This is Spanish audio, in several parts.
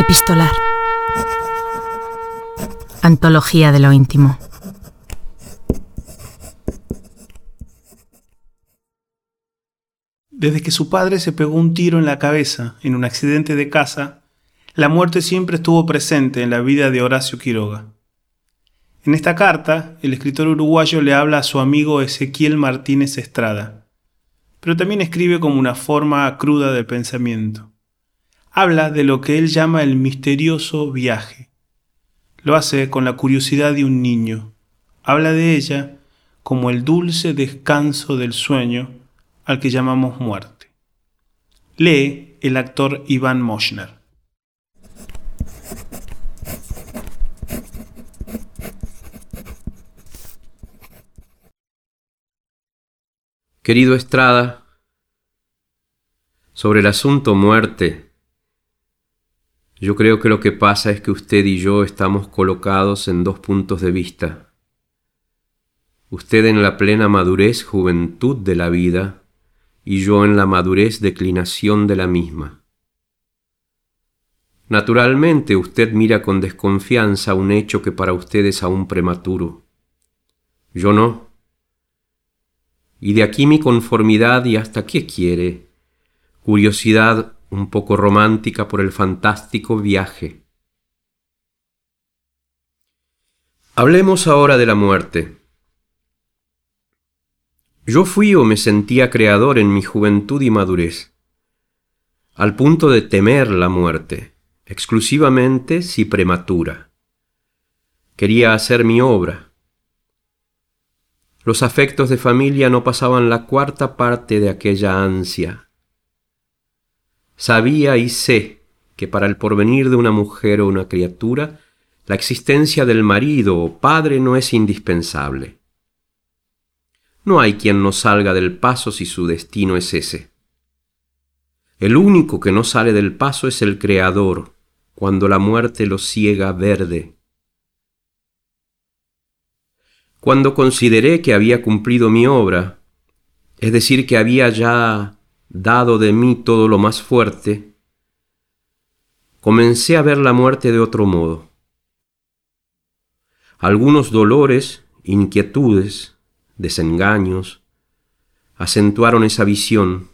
Epistolar. Antología de lo íntimo. Desde que su padre se pegó un tiro en la cabeza en un accidente de casa, la muerte siempre estuvo presente en la vida de Horacio Quiroga. En esta carta, el escritor uruguayo le habla a su amigo Ezequiel Martínez Estrada, pero también escribe como una forma cruda de pensamiento. Habla de lo que él llama el misterioso viaje. Lo hace con la curiosidad de un niño. Habla de ella como el dulce descanso del sueño al que llamamos muerte. Lee el actor Iván Moschner. Querido Estrada, sobre el asunto muerte, yo creo que lo que pasa es que usted y yo estamos colocados en dos puntos de vista. Usted en la plena madurez, juventud de la vida, y yo en la madurez, declinación de la misma. Naturalmente usted mira con desconfianza un hecho que para usted es aún prematuro. Yo no y de aquí mi conformidad y hasta qué quiere, curiosidad un poco romántica por el fantástico viaje. Hablemos ahora de la muerte. Yo fui o me sentía creador en mi juventud y madurez, al punto de temer la muerte, exclusivamente si prematura. Quería hacer mi obra, los afectos de familia no pasaban la cuarta parte de aquella ansia. Sabía y sé que para el porvenir de una mujer o una criatura, la existencia del marido o padre no es indispensable. No hay quien no salga del paso si su destino es ese. El único que no sale del paso es el Creador, cuando la muerte lo ciega verde cuando consideré que había cumplido mi obra, es decir, que había ya dado de mí todo lo más fuerte, comencé a ver la muerte de otro modo. Algunos dolores, inquietudes, desengaños, acentuaron esa visión.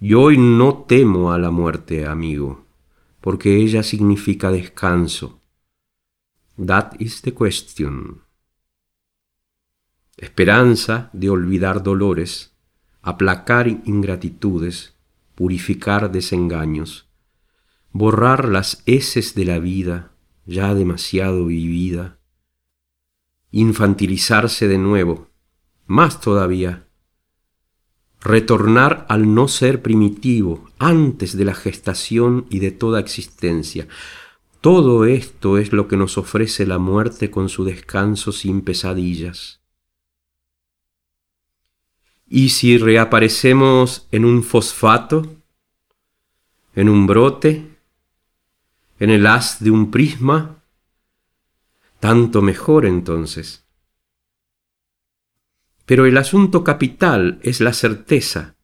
Y hoy no temo a la muerte, amigo, porque ella significa descanso That is the question. Esperanza de olvidar dolores, aplacar ingratitudes, purificar desengaños, borrar las heces de la vida ya demasiado vivida, infantilizarse de nuevo, más todavía, retornar al no ser primitivo antes de la gestación y de toda existencia, todo esto es lo que nos ofrece la muerte con su descanso sin pesadillas. Y si reaparecemos en un fosfato, en un brote, en el haz de un prisma, tanto mejor entonces. Pero el asunto capital es la certeza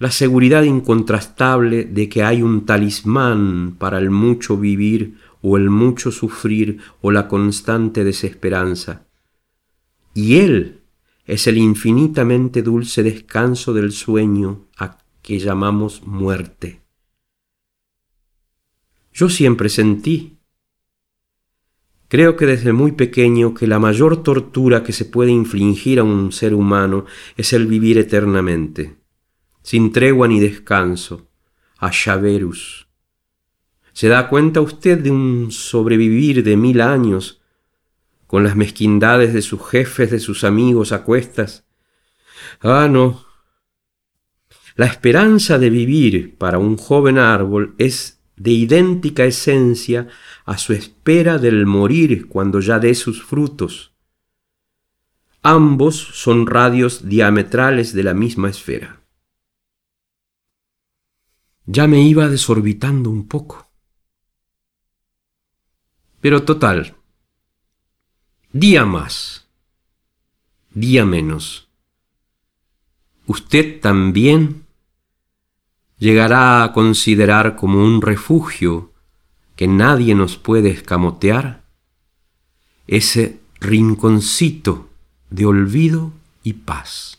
la seguridad incontrastable de que hay un talismán para el mucho vivir o el mucho sufrir o la constante desesperanza. Y Él es el infinitamente dulce descanso del sueño a que llamamos muerte. Yo siempre sentí, creo que desde muy pequeño, que la mayor tortura que se puede infligir a un ser humano es el vivir eternamente sin tregua ni descanso, a Yaverus. ¿Se da cuenta usted de un sobrevivir de mil años, con las mezquindades de sus jefes, de sus amigos a cuestas? Ah, no. La esperanza de vivir para un joven árbol es de idéntica esencia a su espera del morir cuando ya dé sus frutos. Ambos son radios diametrales de la misma esfera. Ya me iba desorbitando un poco. Pero total, día más, día menos. Usted también llegará a considerar como un refugio que nadie nos puede escamotear ese rinconcito de olvido y paz.